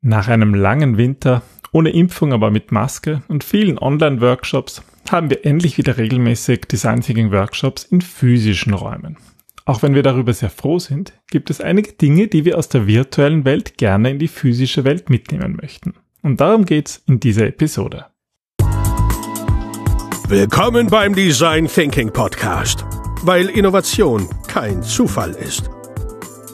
Nach einem langen Winter, ohne Impfung, aber mit Maske und vielen Online-Workshops haben wir endlich wieder regelmäßig Design Thinking Workshops in physischen Räumen. Auch wenn wir darüber sehr froh sind, gibt es einige Dinge, die wir aus der virtuellen Welt gerne in die physische Welt mitnehmen möchten. Und darum geht's in dieser Episode. Willkommen beim Design Thinking Podcast, weil Innovation kein Zufall ist.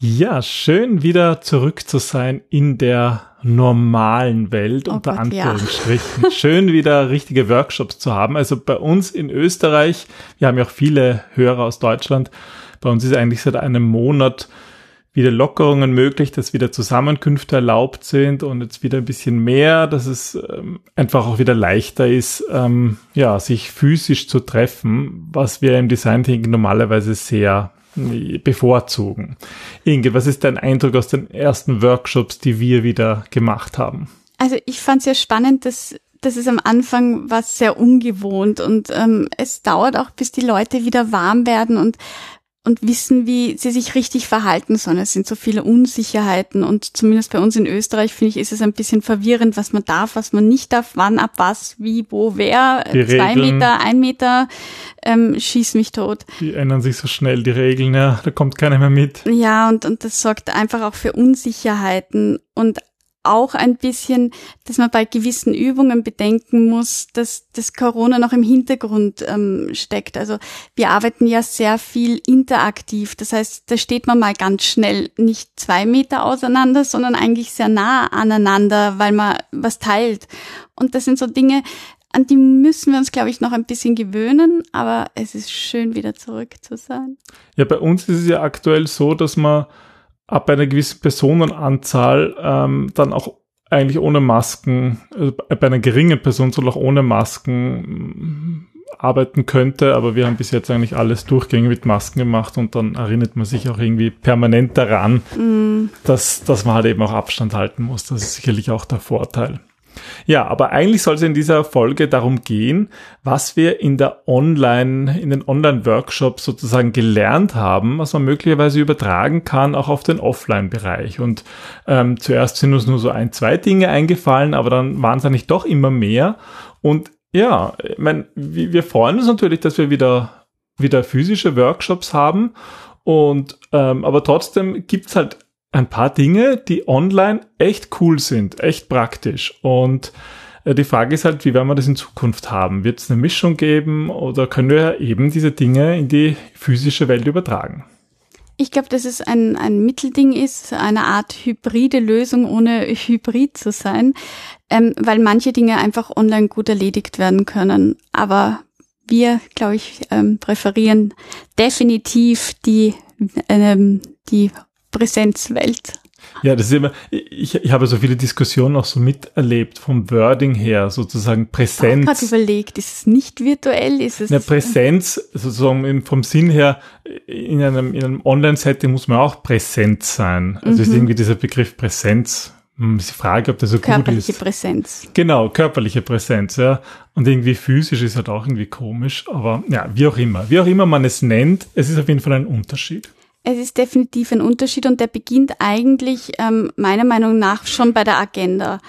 Ja, schön wieder zurück zu sein in der normalen Welt, oh unter Gott, Anführungsstrichen. Ja. Schön wieder richtige Workshops zu haben. Also bei uns in Österreich, wir haben ja auch viele Hörer aus Deutschland, bei uns ist eigentlich seit einem Monat wieder Lockerungen möglich, dass wieder Zusammenkünfte erlaubt sind und jetzt wieder ein bisschen mehr, dass es ähm, einfach auch wieder leichter ist, ähm, ja, sich physisch zu treffen, was wir im Design Thinking normalerweise sehr bevorzugen. Inge, was ist dein Eindruck aus den ersten Workshops, die wir wieder gemacht haben? Also ich fand es ja spannend, dass das ist am Anfang was sehr ungewohnt und ähm, es dauert auch, bis die Leute wieder warm werden und und wissen, wie sie sich richtig verhalten sollen. Es sind so viele Unsicherheiten und zumindest bei uns in Österreich finde ich, ist es ein bisschen verwirrend, was man darf, was man nicht darf, wann, ab was, wie, wo, wer, die zwei Regeln, Meter, ein Meter, ähm, schieß mich tot. Die ändern sich so schnell, die Regeln, ja, da kommt keiner mehr mit. Ja, und, und das sorgt einfach auch für Unsicherheiten und auch ein bisschen, dass man bei gewissen Übungen bedenken muss, dass das Corona noch im Hintergrund ähm, steckt. Also wir arbeiten ja sehr viel interaktiv. Das heißt, da steht man mal ganz schnell nicht zwei Meter auseinander, sondern eigentlich sehr nah aneinander, weil man was teilt. Und das sind so Dinge, an die müssen wir uns, glaube ich, noch ein bisschen gewöhnen, aber es ist schön, wieder zurück zu sein. Ja, bei uns ist es ja aktuell so, dass man ab einer gewissen Personenanzahl ähm, dann auch eigentlich ohne Masken, also bei einer geringen Person soll auch ohne Masken mm, arbeiten könnte, aber wir haben bis jetzt eigentlich alles durchgängig mit Masken gemacht und dann erinnert man sich auch irgendwie permanent daran, mm. dass, dass man halt eben auch Abstand halten muss. Das ist sicherlich auch der Vorteil. Ja, aber eigentlich soll es in dieser Folge darum gehen, was wir in der Online, in den Online-Workshops sozusagen gelernt haben, was man möglicherweise übertragen kann, auch auf den Offline-Bereich. Und ähm, zuerst sind uns nur so ein, zwei Dinge eingefallen, aber dann waren es eigentlich doch immer mehr. Und ja, ich mein, wir freuen uns natürlich, dass wir wieder, wieder physische Workshops haben. Und ähm, aber trotzdem gibt's halt ein paar Dinge, die online echt cool sind, echt praktisch. Und äh, die Frage ist halt, wie werden wir das in Zukunft haben? Wird es eine Mischung geben oder können wir eben diese Dinge in die physische Welt übertragen? Ich glaube, dass es ein, ein Mittelding ist, eine Art hybride Lösung, ohne hybrid zu sein, ähm, weil manche Dinge einfach online gut erledigt werden können. Aber wir, glaube ich, ähm, präferieren definitiv die, ähm, die Präsenzwelt. Ja, das ist immer, ich, ich habe so viele Diskussionen auch so miterlebt, vom Wording her, sozusagen Präsenz. Ich habe überlegt, ist es nicht virtuell, ist es? Eine Präsenz, sozusagen vom Sinn her, in einem, in einem Online-Setting muss man auch präsent sein. Also mhm. ist irgendwie dieser Begriff Präsenz, hm, ist die Frage, ob das so körperliche gut ist. Körperliche Präsenz. Genau, körperliche Präsenz, ja. Und irgendwie physisch ist halt auch irgendwie komisch, aber ja, wie auch immer. Wie auch immer man es nennt, es ist auf jeden Fall ein Unterschied. Es ist definitiv ein Unterschied und der beginnt eigentlich ähm, meiner Meinung nach schon bei der Agenda,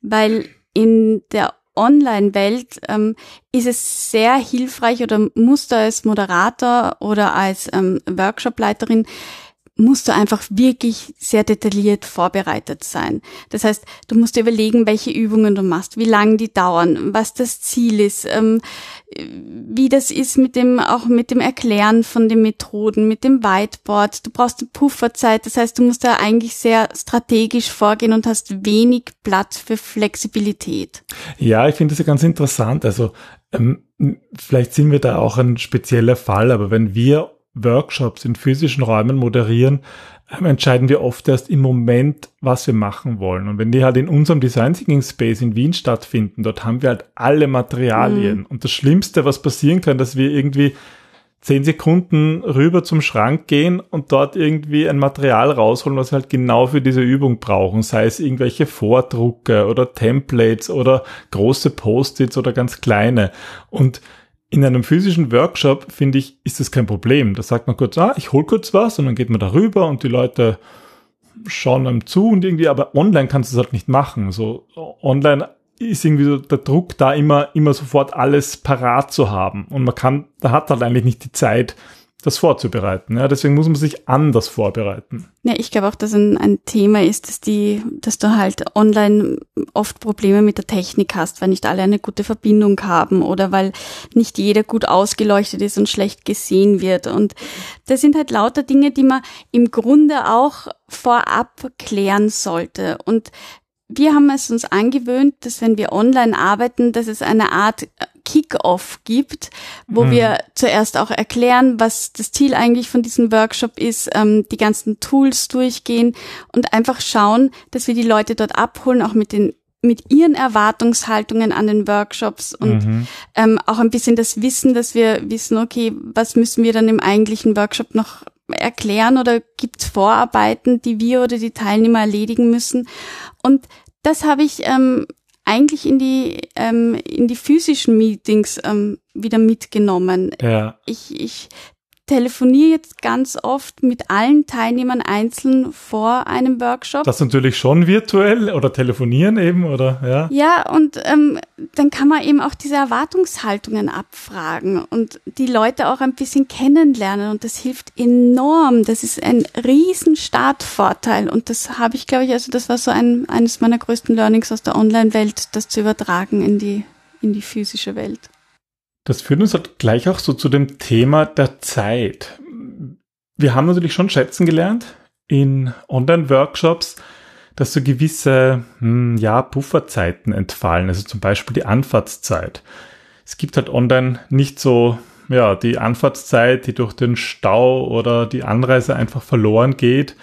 weil in der Online-Welt ähm, ist es sehr hilfreich oder muss da als Moderator oder als ähm, Workshopleiterin musst du einfach wirklich sehr detailliert vorbereitet sein. Das heißt, du musst dir überlegen, welche Übungen du machst, wie lange die dauern, was das Ziel ist, ähm, wie das ist mit dem, auch mit dem Erklären von den Methoden, mit dem Whiteboard. Du brauchst eine Pufferzeit. Das heißt, du musst da eigentlich sehr strategisch vorgehen und hast wenig Platz für Flexibilität. Ja, ich finde das ja ganz interessant. Also, ähm, vielleicht sind wir da auch ein spezieller Fall, aber wenn wir Workshops in physischen Räumen moderieren, ähm, entscheiden wir oft erst im Moment, was wir machen wollen. Und wenn die halt in unserem Design Thinking Space in Wien stattfinden, dort haben wir halt alle Materialien. Mhm. Und das Schlimmste, was passieren kann, dass wir irgendwie zehn Sekunden rüber zum Schrank gehen und dort irgendwie ein Material rausholen, was wir halt genau für diese Übung brauchen. Sei es irgendwelche Vordrucke oder Templates oder große Post-its oder ganz kleine. Und in einem physischen Workshop, finde ich, ist das kein Problem. Da sagt man kurz, ah, ich hol kurz was und dann geht man darüber und die Leute schauen einem zu und irgendwie, aber online kannst du es halt nicht machen. So online ist irgendwie so der Druck da immer, immer sofort alles parat zu haben. Und man kann, da hat halt eigentlich nicht die Zeit, das vorzubereiten. Ja, deswegen muss man sich anders vorbereiten. Ja, ich glaube auch, dass ein, ein Thema ist, dass die, dass du halt online oft Probleme mit der Technik hast, weil nicht alle eine gute Verbindung haben oder weil nicht jeder gut ausgeleuchtet ist und schlecht gesehen wird. Und das sind halt lauter Dinge, die man im Grunde auch vorab klären sollte. Und wir haben es uns angewöhnt, dass wenn wir online arbeiten, dass es eine Art Kick-off gibt, wo mhm. wir zuerst auch erklären, was das Ziel eigentlich von diesem Workshop ist, ähm, die ganzen Tools durchgehen und einfach schauen, dass wir die Leute dort abholen, auch mit den mit ihren Erwartungshaltungen an den Workshops und mhm. ähm, auch ein bisschen das Wissen, dass wir wissen, okay, was müssen wir dann im eigentlichen Workshop noch erklären oder gibt es Vorarbeiten, die wir oder die Teilnehmer erledigen müssen. Und das habe ich ähm, eigentlich in die ähm, in die physischen Meetings ähm, wieder mitgenommen. Ja. Ich, ich telefoniere jetzt ganz oft mit allen Teilnehmern einzeln vor einem Workshop. Das natürlich schon virtuell oder telefonieren eben, oder? Ja, ja und ähm, dann kann man eben auch diese Erwartungshaltungen abfragen und die Leute auch ein bisschen kennenlernen und das hilft enorm. Das ist ein riesen Startvorteil und das habe ich, glaube ich, also das war so ein, eines meiner größten Learnings aus der Online-Welt, das zu übertragen in die, in die physische Welt. Das führt uns halt gleich auch so zu dem Thema der Zeit. Wir haben natürlich schon schätzen gelernt in Online-Workshops, dass so gewisse hm, ja, Pufferzeiten entfallen, also zum Beispiel die Anfahrtszeit. Es gibt halt online nicht so ja, die Anfahrtszeit, die durch den Stau oder die Anreise einfach verloren geht.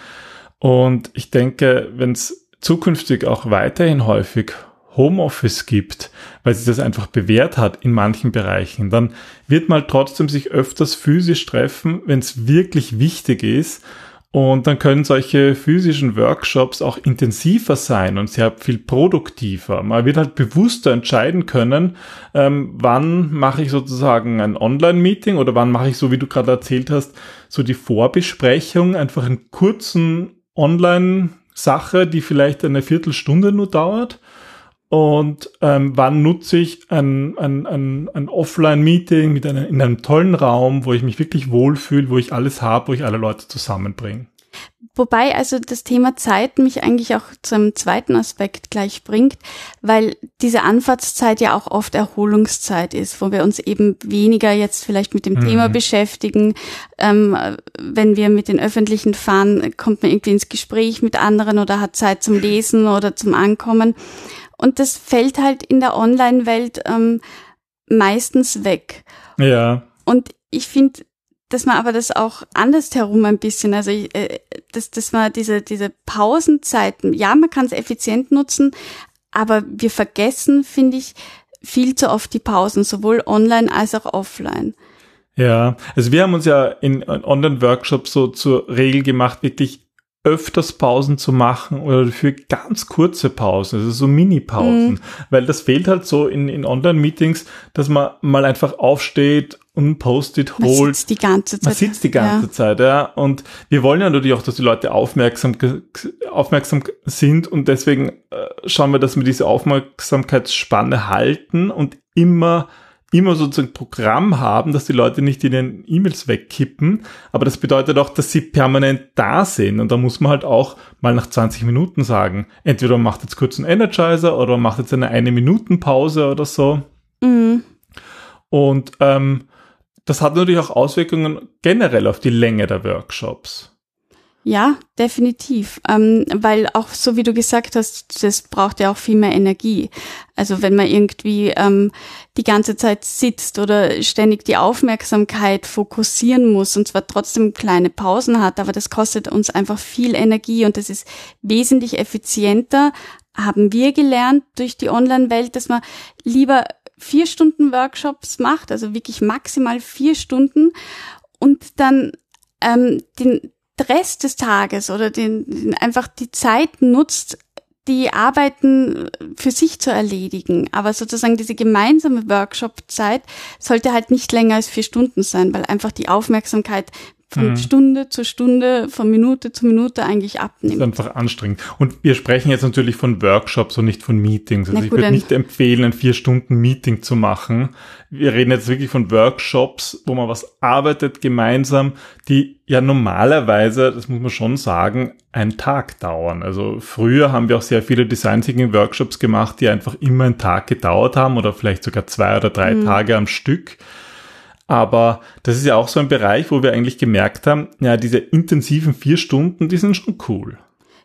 Und ich denke, wenn es zukünftig auch weiterhin häufig Homeoffice gibt, weil sich das einfach bewährt hat in manchen Bereichen, dann wird man trotzdem sich öfters physisch treffen, wenn es wirklich wichtig ist. Und dann können solche physischen Workshops auch intensiver sein und sehr viel produktiver. Man wird halt bewusster entscheiden können, ähm, wann mache ich sozusagen ein Online-Meeting oder wann mache ich, so wie du gerade erzählt hast, so die Vorbesprechung, einfach einen kurzen Online-Sache, die vielleicht eine Viertelstunde nur dauert und ähm, wann nutze ich ein, ein, ein, ein Offline-Meeting mit einer, in einem tollen Raum, wo ich mich wirklich wohlfühle, wo ich alles habe, wo ich alle Leute zusammenbringe. Wobei also das Thema Zeit mich eigentlich auch zum zweiten Aspekt gleich bringt, weil diese Anfahrtszeit ja auch oft Erholungszeit ist, wo wir uns eben weniger jetzt vielleicht mit dem mhm. Thema beschäftigen. Ähm, wenn wir mit den Öffentlichen fahren, kommt man irgendwie ins Gespräch mit anderen oder hat Zeit zum Lesen oder zum Ankommen. Und das fällt halt in der Online-Welt ähm, meistens weg. Ja. Und ich finde, dass man aber das auch andersherum ein bisschen, also äh, dass, dass man diese, diese Pausenzeiten, ja, man kann es effizient nutzen, aber wir vergessen, finde ich, viel zu oft die Pausen, sowohl online als auch offline. Ja, also wir haben uns ja in Online-Workshops so zur Regel gemacht, wirklich öfters Pausen zu machen oder für ganz kurze Pausen, also so Mini-Pausen, mhm. weil das fehlt halt so in, in Online-Meetings, dass man mal einfach aufsteht und ein Post-it holt. Man sitzt die ganze Zeit. Man sitzt die ganze ja. Zeit, ja. Und wir wollen ja natürlich auch, dass die Leute aufmerksam, aufmerksam sind und deswegen äh, schauen wir, dass wir diese Aufmerksamkeitsspanne halten und immer immer sozusagen Programm haben, dass die Leute nicht in den E-Mails wegkippen. Aber das bedeutet auch, dass sie permanent da sind. Und da muss man halt auch mal nach 20 Minuten sagen, entweder man macht jetzt kurz einen Energizer oder man macht jetzt eine eine Minuten Pause oder so. Mhm. Und ähm, das hat natürlich auch Auswirkungen generell auf die Länge der Workshops. Ja, definitiv. Ähm, weil auch so wie du gesagt hast, das braucht ja auch viel mehr Energie. Also wenn man irgendwie ähm, die ganze Zeit sitzt oder ständig die Aufmerksamkeit fokussieren muss und zwar trotzdem kleine Pausen hat, aber das kostet uns einfach viel Energie und das ist wesentlich effizienter, haben wir gelernt durch die Online-Welt, dass man lieber vier Stunden Workshops macht, also wirklich maximal vier Stunden und dann ähm, den Rest des Tages oder den, den einfach die Zeit nutzt, die Arbeiten für sich zu erledigen. Aber sozusagen diese gemeinsame Workshop-Zeit sollte halt nicht länger als vier Stunden sein, weil einfach die Aufmerksamkeit von mhm. Stunde zu Stunde, von Minute zu Minute eigentlich abnimmt. Das ist einfach anstrengend. Und wir sprechen jetzt natürlich von Workshops und nicht von Meetings. Also Na ich würde nicht empfehlen, ein vier Stunden Meeting zu machen. Wir reden jetzt wirklich von Workshops, wo man was arbeitet gemeinsam, die ja normalerweise, das muss man schon sagen, einen Tag dauern. Also früher haben wir auch sehr viele Design Thinking Workshops gemacht, die einfach immer einen Tag gedauert haben oder vielleicht sogar zwei oder drei mhm. Tage am Stück. Aber das ist ja auch so ein Bereich, wo wir eigentlich gemerkt haben, ja, diese intensiven vier Stunden, die sind schon cool.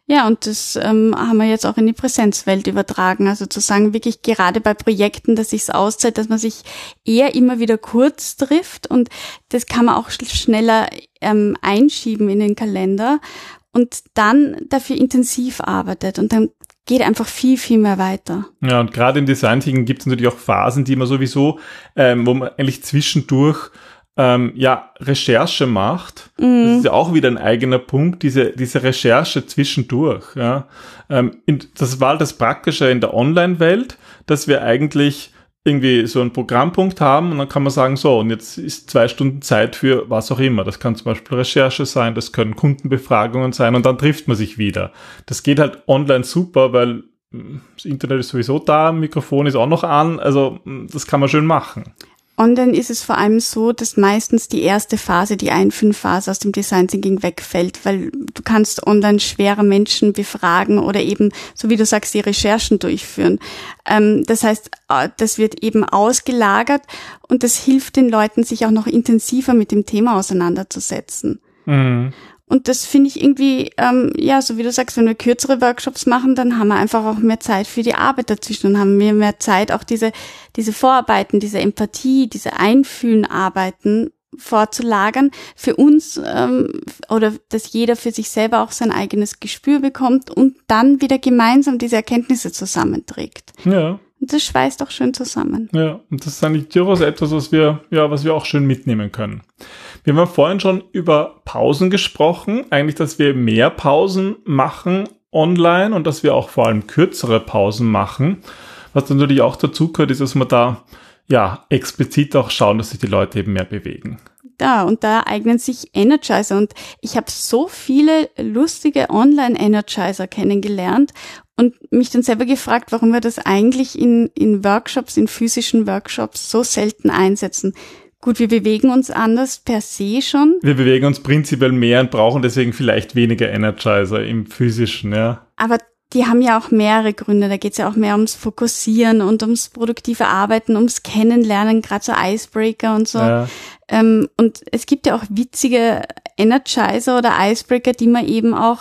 Ja, und das ähm, haben wir jetzt auch in die Präsenzwelt übertragen. Also zu sagen, wirklich gerade bei Projekten, dass sich auszahlt, dass man sich eher immer wieder kurz trifft und das kann man auch schneller ähm, einschieben in den Kalender und dann dafür intensiv arbeitet. Und dann geht einfach viel, viel mehr weiter. Ja, und gerade im Design Thinking gibt es natürlich auch Phasen, die man sowieso, ähm, wo man eigentlich zwischendurch ähm, ja, Recherche macht. Mhm. Das ist ja auch wieder ein eigener Punkt, diese, diese Recherche zwischendurch. Ja. Ähm, in, das war das Praktische in der Online-Welt, dass wir eigentlich irgendwie so einen Programmpunkt haben und dann kann man sagen, so, und jetzt ist zwei Stunden Zeit für was auch immer. Das kann zum Beispiel Recherche sein, das können Kundenbefragungen sein und dann trifft man sich wieder. Das geht halt online super, weil hm, das Internet ist sowieso da, Mikrofon ist auch noch an, also hm, das kann man schön machen. Online ist es vor allem so, dass meistens die erste Phase, die Einfühlphase aus dem Design Thinking wegfällt, weil du kannst online schwere Menschen befragen oder eben, so wie du sagst, die Recherchen durchführen. Ähm, das heißt, äh, das wird eben ausgelagert und das hilft den Leuten, sich auch noch intensiver mit dem Thema auseinanderzusetzen. Mhm. Und das finde ich irgendwie, ähm, ja, so wie du sagst, wenn wir kürzere Workshops machen, dann haben wir einfach auch mehr Zeit für die Arbeit dazwischen und haben wir mehr Zeit, auch diese, diese Vorarbeiten, diese Empathie, diese Einfühlenarbeiten vorzulagern für uns ähm, oder dass jeder für sich selber auch sein eigenes Gespür bekommt und dann wieder gemeinsam diese Erkenntnisse zusammenträgt. Ja. Und das schweißt auch schön zusammen. Ja, und das ist eigentlich durchaus etwas, was wir, ja, was wir auch schön mitnehmen können. Wir haben vorhin schon über Pausen gesprochen, eigentlich, dass wir mehr Pausen machen online und dass wir auch vor allem kürzere Pausen machen. Was natürlich auch dazu gehört, ist, dass wir da ja explizit auch schauen, dass sich die Leute eben mehr bewegen. Da und da eignen sich Energizer und ich habe so viele lustige Online-Energizer kennengelernt und mich dann selber gefragt, warum wir das eigentlich in, in Workshops, in physischen Workshops so selten einsetzen. Gut, wir bewegen uns anders per se schon. Wir bewegen uns prinzipiell mehr und brauchen deswegen vielleicht weniger Energizer im physischen, ja. Aber die haben ja auch mehrere Gründe. Da geht es ja auch mehr ums Fokussieren und ums produktive Arbeiten, ums Kennenlernen, gerade so Icebreaker und so. Ja. Ähm, und es gibt ja auch witzige Energizer oder Icebreaker, die man eben auch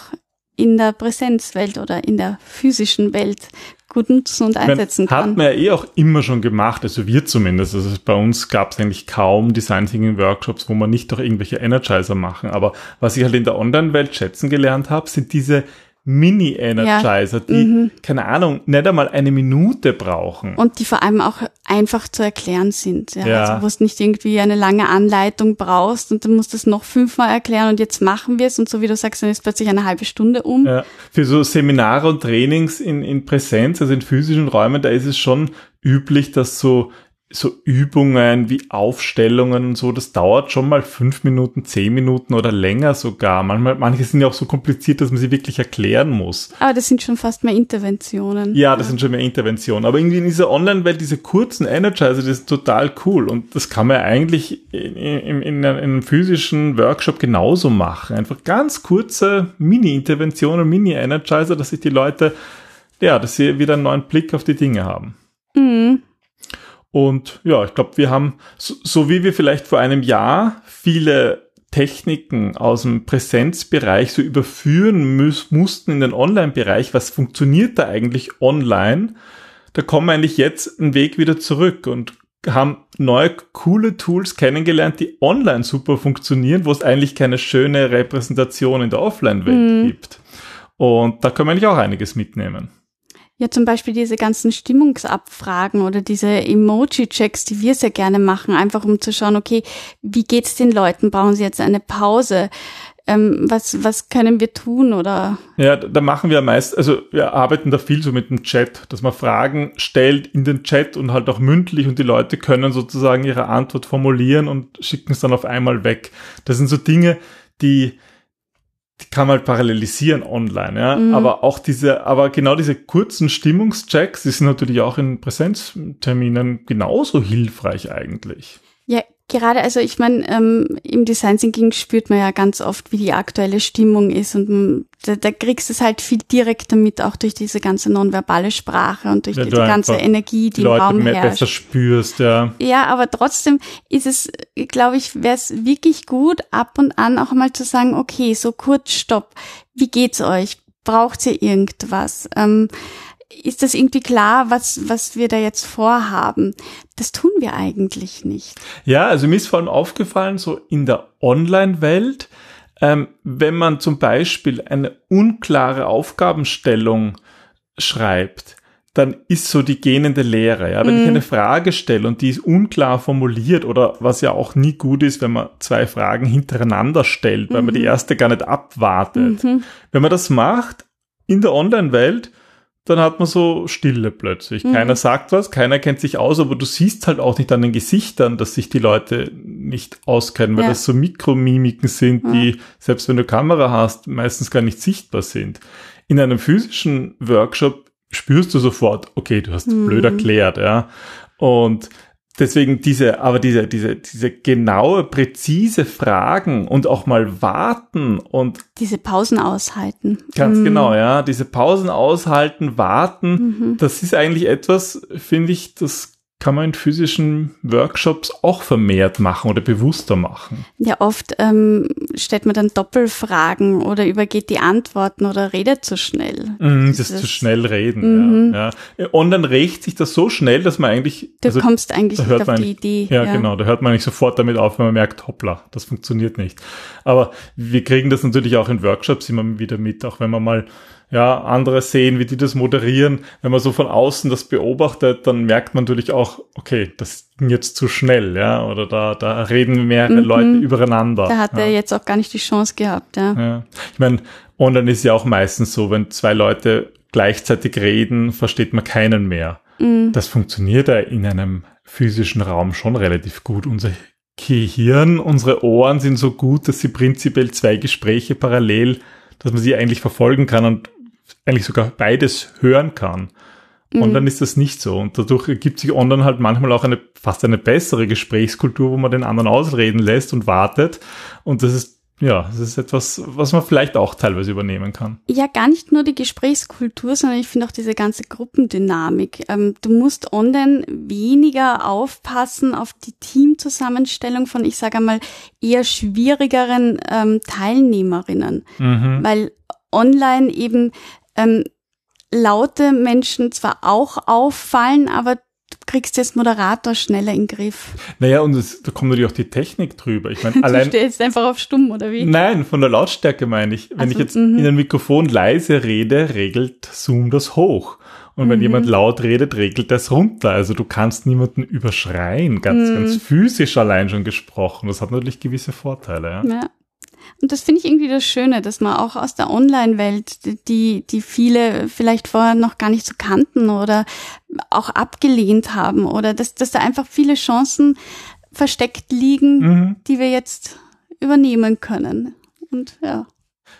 in der Präsenzwelt oder in der physischen Welt gut nutzen und einsetzen kann. Hat man ja eh auch immer schon gemacht, also wir zumindest. Also bei uns gab es eigentlich kaum Design Thinking Workshops, wo man nicht doch irgendwelche Energizer machen. Aber was ich halt in der Online-Welt schätzen gelernt habe, sind diese Mini-Energizer, ja. die, mhm. keine Ahnung, nicht einmal eine Minute brauchen. Und die vor allem auch einfach zu erklären sind. Ja? ja. Also wo du nicht irgendwie eine lange Anleitung brauchst und dann musst du es noch fünfmal erklären und jetzt machen wir es und so wie du sagst, dann ist plötzlich eine halbe Stunde um. Ja. Für so Seminare und Trainings in, in Präsenz, also in physischen Räumen, da ist es schon üblich, dass so so Übungen wie Aufstellungen und so, das dauert schon mal fünf Minuten, zehn Minuten oder länger sogar. Manchmal, manche sind ja auch so kompliziert, dass man sie wirklich erklären muss. Aber das sind schon fast mehr Interventionen. Ja, das ja. sind schon mehr Interventionen. Aber irgendwie in dieser Online-Welt, diese kurzen Energizer, das ist total cool. Und das kann man eigentlich in, in, in, einem physischen Workshop genauso machen. Einfach ganz kurze Mini-Interventionen, Mini-Energizer, dass sich die Leute, ja, dass sie wieder einen neuen Blick auf die Dinge haben. Mhm. Und ja, ich glaube, wir haben, so, so wie wir vielleicht vor einem Jahr viele Techniken aus dem Präsenzbereich so überführen muss, mussten in den Online-Bereich, was funktioniert da eigentlich online, da kommen wir eigentlich jetzt einen Weg wieder zurück und haben neue coole Tools kennengelernt, die online super funktionieren, wo es eigentlich keine schöne Repräsentation in der Offline-Welt mhm. gibt. Und da können wir eigentlich auch einiges mitnehmen. Ja, zum Beispiel diese ganzen Stimmungsabfragen oder diese Emoji-Checks, die wir sehr gerne machen, einfach um zu schauen, okay, wie geht's den Leuten? Brauchen sie jetzt eine Pause? Ähm, was, was können wir tun oder? Ja, da machen wir meist, also wir arbeiten da viel so mit dem Chat, dass man Fragen stellt in den Chat und halt auch mündlich und die Leute können sozusagen ihre Antwort formulieren und schicken es dann auf einmal weg. Das sind so Dinge, die, die kann man halt parallelisieren online, ja. Mhm. Aber auch diese, aber genau diese kurzen Stimmungschecks, die sind natürlich auch in Präsenzterminen genauso hilfreich eigentlich. Gerade, also ich meine, ähm, im Design Thinking spürt man ja ganz oft, wie die aktuelle Stimmung ist und da, da kriegst du es halt viel direkter mit, auch durch diese ganze nonverbale Sprache und durch ja, diese ganze Energie, die, die im Leute Raum herrscht. besser spürst, ja. Ja, aber trotzdem ist es, glaube ich, wäre es wirklich gut, ab und an auch mal zu sagen, okay, so kurz, stopp, wie geht's euch? Braucht ihr irgendwas? Ähm, ist das irgendwie klar, was, was wir da jetzt vorhaben? Das tun wir eigentlich nicht. Ja, also mir ist vor allem aufgefallen, so in der Online-Welt, ähm, wenn man zum Beispiel eine unklare Aufgabenstellung schreibt, dann ist so die gähnende Lehre. Ja? Wenn mm. ich mhm. eine Frage stelle und die ist unklar formuliert oder was ja auch nie gut ist, wenn man zwei Fragen hintereinander stellt, weil mm man die mhm. erste gar nicht abwartet. Mm Wenn man das macht in der Online-Welt, dann hat man so Stille plötzlich. Mhm. Keiner sagt was, keiner kennt sich aus, aber du siehst halt auch nicht an den Gesichtern, dass sich die Leute nicht auskennen, weil ja. das so Mikromimiken sind, ja. die, selbst wenn du Kamera hast, meistens gar nicht sichtbar sind. In einem physischen Workshop spürst du sofort, okay, du hast mhm. blöd erklärt, ja. Und Deswegen diese, aber diese, diese, diese genaue, präzise Fragen und auch mal warten und. Diese Pausen aushalten. Ganz mhm. genau, ja. Diese Pausen aushalten, warten, mhm. das ist eigentlich etwas, finde ich, das kann man in physischen Workshops auch vermehrt machen oder bewusster machen. Ja, oft ähm, stellt man dann Doppelfragen oder übergeht die Antworten oder redet zu schnell. Mm, das, das zu schnell reden. Mhm. Ja, ja. Und dann rächt sich das so schnell, dass man eigentlich. Du also, kommst eigentlich nicht auf die Idee. Ja, ja, genau. Da hört man nicht sofort damit auf, wenn man merkt, hoppla, das funktioniert nicht. Aber wir kriegen das natürlich auch in Workshops immer wieder mit, auch wenn man mal ja, andere sehen, wie die das moderieren. Wenn man so von außen das beobachtet, dann merkt man natürlich auch, okay, das ging jetzt zu schnell, ja, oder da, da reden mehrere mhm. Leute übereinander. Da hat ja. er jetzt auch gar nicht die Chance gehabt, ja. ja. Ich meine, online ist ja auch meistens so, wenn zwei Leute gleichzeitig reden, versteht man keinen mehr. Mhm. Das funktioniert ja in einem physischen Raum schon relativ gut. Unser Gehirn, unsere Ohren sind so gut, dass sie prinzipiell zwei Gespräche parallel, dass man sie eigentlich verfolgen kann und eigentlich sogar beides hören kann. Mhm. Online ist das nicht so. Und dadurch ergibt sich online halt manchmal auch eine fast eine bessere Gesprächskultur, wo man den anderen ausreden lässt und wartet. Und das ist ja, das ist etwas, was man vielleicht auch teilweise übernehmen kann. Ja, gar nicht nur die Gesprächskultur, sondern ich finde auch diese ganze Gruppendynamik. Ähm, du musst online weniger aufpassen auf die Teamzusammenstellung von, ich sage einmal, eher schwierigeren ähm, Teilnehmerinnen, mhm. weil online eben ähm, laute Menschen zwar auch auffallen, aber du kriegst jetzt Moderator schneller in den Griff. Naja, und es, da kommt natürlich auch die Technik drüber. Ich meine, allein. Du stellst einfach auf stumm, oder wie? Nein, von der Lautstärke meine ich. Wenn also, ich jetzt -hmm. in ein Mikrofon leise rede, regelt Zoom das hoch. Und wenn mhm. jemand laut redet, regelt das runter. Also du kannst niemanden überschreien, ganz, mhm. ganz physisch allein schon gesprochen. Das hat natürlich gewisse Vorteile. Ja. ja. Und das finde ich irgendwie das Schöne, dass man auch aus der Online-Welt, die, die viele vielleicht vorher noch gar nicht so kannten oder auch abgelehnt haben oder dass, dass da einfach viele Chancen versteckt liegen, mhm. die wir jetzt übernehmen können. Und ja.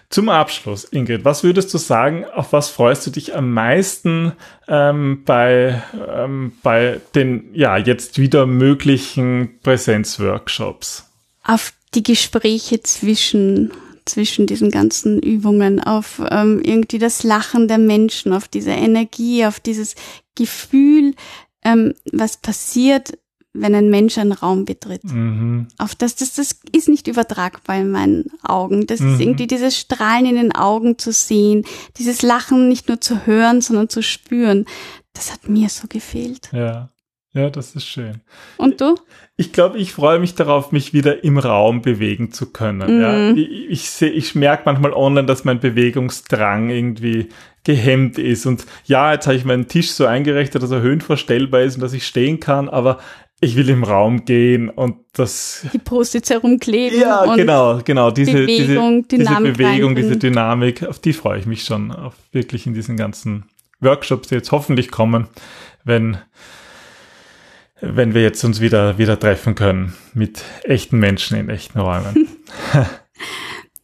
Zum Abschluss, Ingrid, was würdest du sagen, auf was freust du dich am meisten ähm, bei, ähm, bei den ja jetzt wieder möglichen Präsenzworkshops? Auf die Gespräche zwischen zwischen diesen ganzen Übungen, auf ähm, irgendwie das Lachen der Menschen, auf diese Energie, auf dieses Gefühl, ähm, was passiert, wenn ein Mensch einen Raum betritt. Mhm. Auf das, das, das ist nicht übertragbar in meinen Augen. Das mhm. ist irgendwie dieses Strahlen in den Augen zu sehen, dieses Lachen nicht nur zu hören, sondern zu spüren. Das hat mir so gefehlt. Ja. Ja, das ist schön. Und du? Ich glaube, ich freue mich darauf, mich wieder im Raum bewegen zu können. Mhm. Ja. Ich, ich, seh, ich merke manchmal online, dass mein Bewegungsdrang irgendwie gehemmt ist. Und ja, jetzt habe ich meinen Tisch so eingerichtet, dass er höhenverstellbar ist und dass ich stehen kann, aber ich will im Raum gehen und das. Die Post-its herumkleben. Ja, genau, genau. Diese Bewegung, diese, diese Bewegung, diese Dynamik, auf die freue ich mich schon, auf wirklich in diesen ganzen Workshops, die jetzt hoffentlich kommen, wenn, wenn wir jetzt uns wieder, wieder treffen können mit echten Menschen in echten Räumen.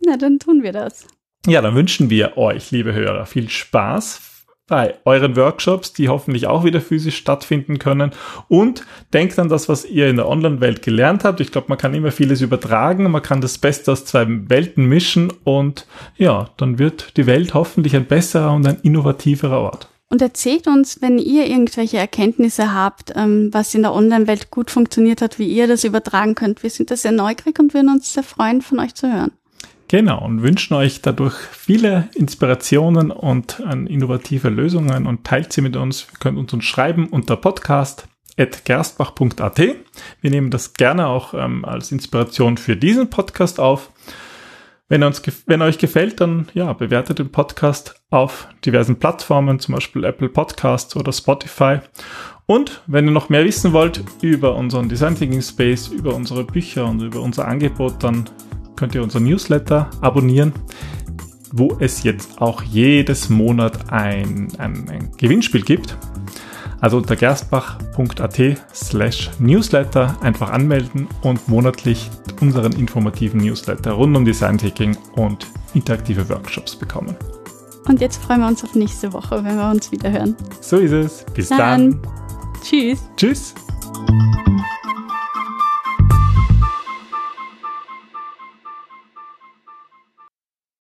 Na, dann tun wir das. Ja, dann wünschen wir euch, liebe Hörer, viel Spaß bei euren Workshops, die hoffentlich auch wieder physisch stattfinden können. Und denkt an das, was ihr in der Online-Welt gelernt habt. Ich glaube, man kann immer vieles übertragen, man kann das Beste aus zwei Welten mischen und ja, dann wird die Welt hoffentlich ein besserer und ein innovativerer Ort. Und erzählt uns, wenn ihr irgendwelche Erkenntnisse habt, ähm, was in der Online-Welt gut funktioniert hat, wie ihr das übertragen könnt. Wir sind da sehr neugierig und würden uns sehr freuen, von euch zu hören. Genau, und wünschen euch dadurch viele Inspirationen und äh, innovative Lösungen und teilt sie mit uns. Ihr könnt uns schreiben unter podcast.gerstbach.at. Wir nehmen das gerne auch ähm, als Inspiration für diesen Podcast auf. Wenn, uns, wenn euch gefällt, dann ja, bewertet den Podcast auf diversen Plattformen, zum Beispiel Apple Podcasts oder Spotify. Und wenn ihr noch mehr wissen wollt über unseren Design Thinking Space, über unsere Bücher und über unser Angebot, dann könnt ihr unseren Newsletter abonnieren, wo es jetzt auch jedes Monat ein, ein, ein Gewinnspiel gibt. Also unter gerstbach.at slash Newsletter einfach anmelden und monatlich unseren informativen Newsletter rund um Design Thinking und interaktive Workshops bekommen. Und jetzt freuen wir uns auf nächste Woche, wenn wir uns wieder hören. So ist es. Bis dann. dann. Tschüss. Tschüss.